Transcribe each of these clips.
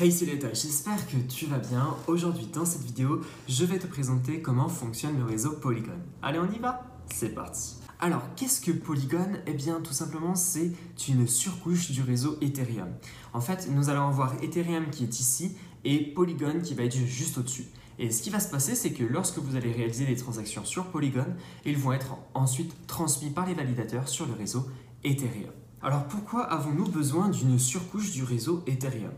Hey c'est j'espère que tu vas bien. Aujourd'hui dans cette vidéo, je vais te présenter comment fonctionne le réseau Polygon. Allez on y va C'est parti alors, qu'est-ce que Polygon? Eh bien, tout simplement, c'est une surcouche du réseau Ethereum. En fait, nous allons avoir Ethereum qui est ici et Polygon qui va être juste au-dessus. Et ce qui va se passer, c'est que lorsque vous allez réaliser des transactions sur Polygon, ils vont être ensuite transmis par les validateurs sur le réseau Ethereum. Alors pourquoi avons-nous besoin d'une surcouche du réseau Ethereum?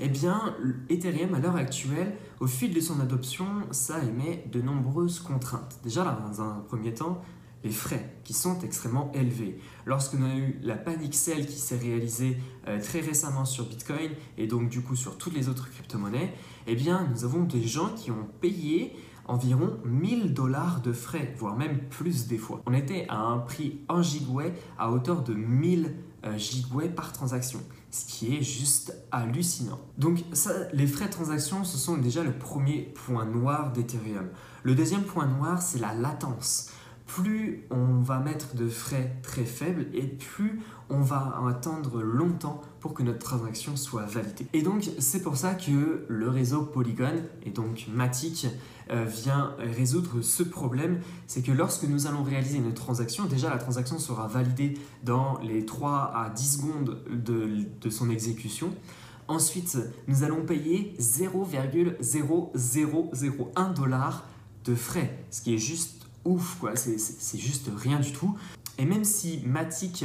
Eh bien, Ethereum à l'heure actuelle, au fil de son adoption, ça émet de nombreuses contraintes. Déjà, dans un premier temps, les frais qui sont extrêmement élevés. Lorsqu'on a eu la panic sell qui s'est réalisée euh, très récemment sur Bitcoin et donc du coup sur toutes les autres crypto-monnaies, eh bien nous avons des gens qui ont payé environ 1000 dollars de frais, voire même plus des fois. On était à un prix en gigouet à hauteur de 1000 euh, gigouets par transaction, ce qui est juste hallucinant. Donc les frais de transaction, ce sont déjà le premier point noir d'Ethereum. Le deuxième point noir, c'est la latence plus on va mettre de frais très faibles et plus on va attendre longtemps pour que notre transaction soit validée. Et donc c'est pour ça que le réseau Polygon et donc Matic euh, vient résoudre ce problème, c'est que lorsque nous allons réaliser une transaction, déjà la transaction sera validée dans les 3 à 10 secondes de, de son exécution. Ensuite, nous allons payer 0,0001 dollar de frais, ce qui est juste ouf, quoi. C'est juste rien du tout. Et même si Matic,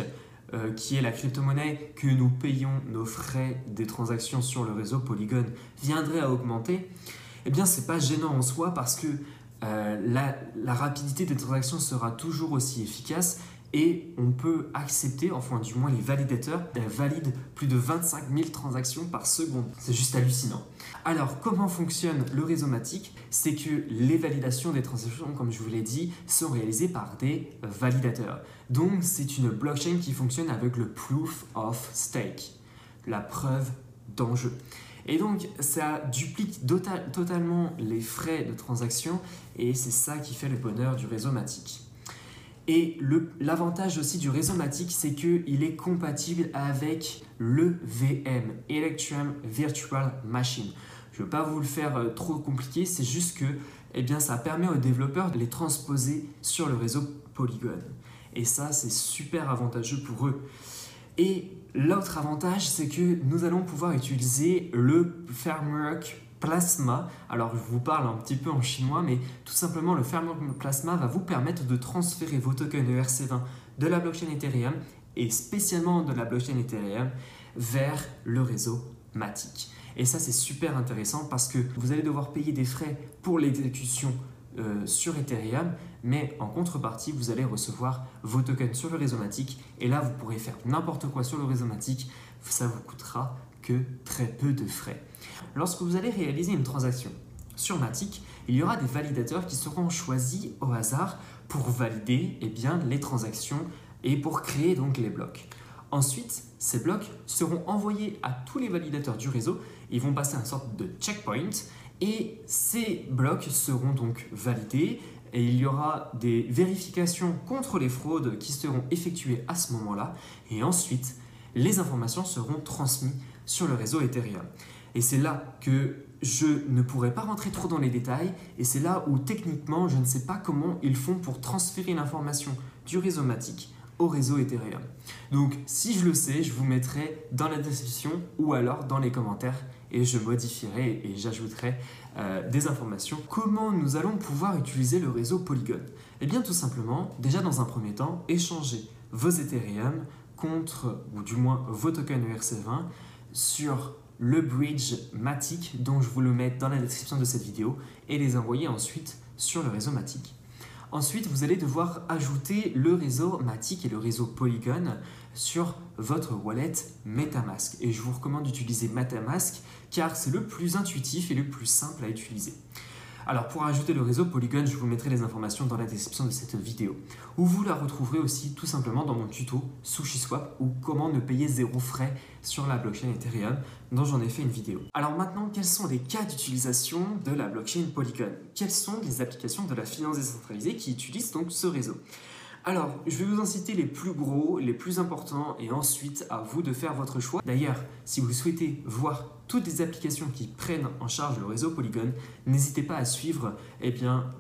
euh, qui est la crypto-monnaie que nous payons nos frais des transactions sur le réseau Polygon, viendrait à augmenter, eh bien, c'est pas gênant en soi parce que euh, la, la rapidité des transactions sera toujours aussi efficace et on peut accepter, enfin du moins les validateurs, valident plus de 25 000 transactions par seconde. C'est juste hallucinant. Alors comment fonctionne le réseau Matic? C'est que les validations des transactions, comme je vous l'ai dit, sont réalisées par des validateurs. Donc c'est une blockchain qui fonctionne avec le proof of stake, la preuve d'enjeu. Et donc, ça duplique totalement les frais de transaction et c'est ça qui fait le bonheur du réseau Matic. Et l'avantage aussi du réseau Matic, c'est qu'il est compatible avec le VM, Electrum Virtual Machine. Je ne veux pas vous le faire euh, trop compliqué, c'est juste que eh bien, ça permet aux développeurs de les transposer sur le réseau Polygon. Et ça, c'est super avantageux pour eux. Et l'autre avantage, c'est que nous allons pouvoir utiliser le framework Plasma. Alors, je vous parle un petit peu en chinois, mais tout simplement, le framework Plasma va vous permettre de transférer vos tokens ERC20 de la blockchain Ethereum et spécialement de la blockchain Ethereum vers le réseau Matic. Et ça, c'est super intéressant parce que vous allez devoir payer des frais pour l'exécution euh, sur Ethereum, mais en contrepartie, vous allez recevoir vos tokens sur le réseau Matic et là, vous pourrez faire n'importe quoi sur le réseau Matic. Ça vous coûtera que très peu de frais. Lorsque vous allez réaliser une transaction sur Matic, il y aura des validateurs qui seront choisis au hasard pour valider eh les transactions et pour créer donc les blocs. Ensuite, ces blocs seront envoyés à tous les validateurs du réseau. Ils vont passer un sorte de checkpoint et ces blocs seront donc validés et il y aura des vérifications contre les fraudes qui seront effectuées à ce moment-là. Et ensuite, les informations seront transmises sur le réseau Ethereum. Et c'est là que je ne pourrais pas rentrer trop dans les détails et c'est là où techniquement je ne sais pas comment ils font pour transférer l'information du réseau Matic au réseau Ethereum. Donc si je le sais, je vous mettrai dans la description ou alors dans les commentaires et je modifierai et j'ajouterai euh, des informations. Comment nous allons pouvoir utiliser le réseau Polygon? Eh bien tout simplement, déjà dans un premier temps, échanger vos Ethereum contre, ou du moins vos tokens ERC20 sur le bridge Matic dont je vous le mets dans la description de cette vidéo et les envoyer ensuite sur le réseau Matic. Ensuite, vous allez devoir ajouter le réseau Matic et le réseau Polygon sur votre wallet MetaMask. Et je vous recommande d'utiliser MetaMask car c'est le plus intuitif et le plus simple à utiliser. Alors pour ajouter le réseau Polygon, je vous mettrai les informations dans la description de cette vidéo, où vous la retrouverez aussi tout simplement dans mon tuto SushiSwap ou comment ne payer zéro frais sur la blockchain Ethereum, dont j'en ai fait une vidéo. Alors maintenant, quels sont les cas d'utilisation de la blockchain Polygon? Quelles sont les applications de la finance décentralisée qui utilisent donc ce réseau? Alors, je vais vous en citer les plus gros, les plus importants, et ensuite à vous de faire votre choix. D'ailleurs, si vous souhaitez voir toutes les applications qui prennent en charge le réseau Polygon, n'hésitez pas à suivre eh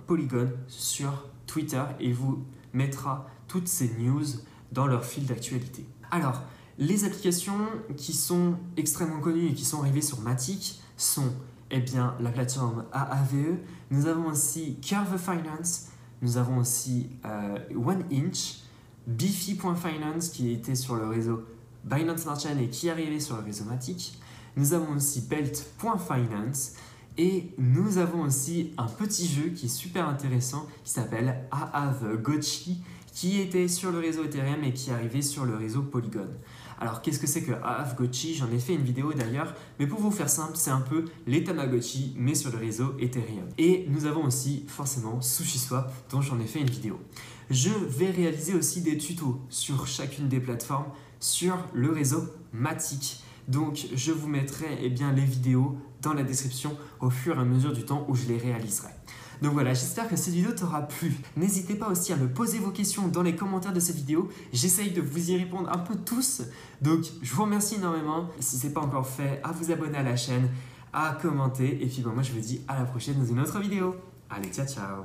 Polygon sur Twitter et vous mettra toutes ces news dans leur fil d'actualité. Alors, les applications qui sont extrêmement connues et qui sont arrivées sur Matic sont eh bien, la plateforme AAVE, nous avons aussi Curve Finance, nous avons aussi euh, One Inch, Bifi.finance qui était sur le réseau Binance Smart Chain et qui arrivé sur le réseau Matic. Nous avons aussi Belt.finance et nous avons aussi un petit jeu qui est super intéressant qui s'appelle Aave Gochi qui était sur le réseau Ethereum et qui arrivé sur le réseau Polygon. Alors qu'est-ce que c'est que Aave Gochi J'en ai fait une vidéo d'ailleurs, mais pour vous faire simple, c'est un peu les Tamagotchi mais sur le réseau Ethereum. Et nous avons aussi forcément SushiSwap dont j'en ai fait une vidéo. Je vais réaliser aussi des tutos sur chacune des plateformes sur le réseau Matic. Donc je vous mettrai eh bien, les vidéos dans la description au fur et à mesure du temps où je les réaliserai. Donc voilà, j'espère que cette vidéo t'aura plu. N'hésitez pas aussi à me poser vos questions dans les commentaires de cette vidéo. J'essaye de vous y répondre un peu tous. Donc je vous remercie énormément. Si ce n'est pas encore fait, à vous abonner à la chaîne, à commenter. Et puis moi je vous dis à la prochaine dans une autre vidéo. Allez, ciao ciao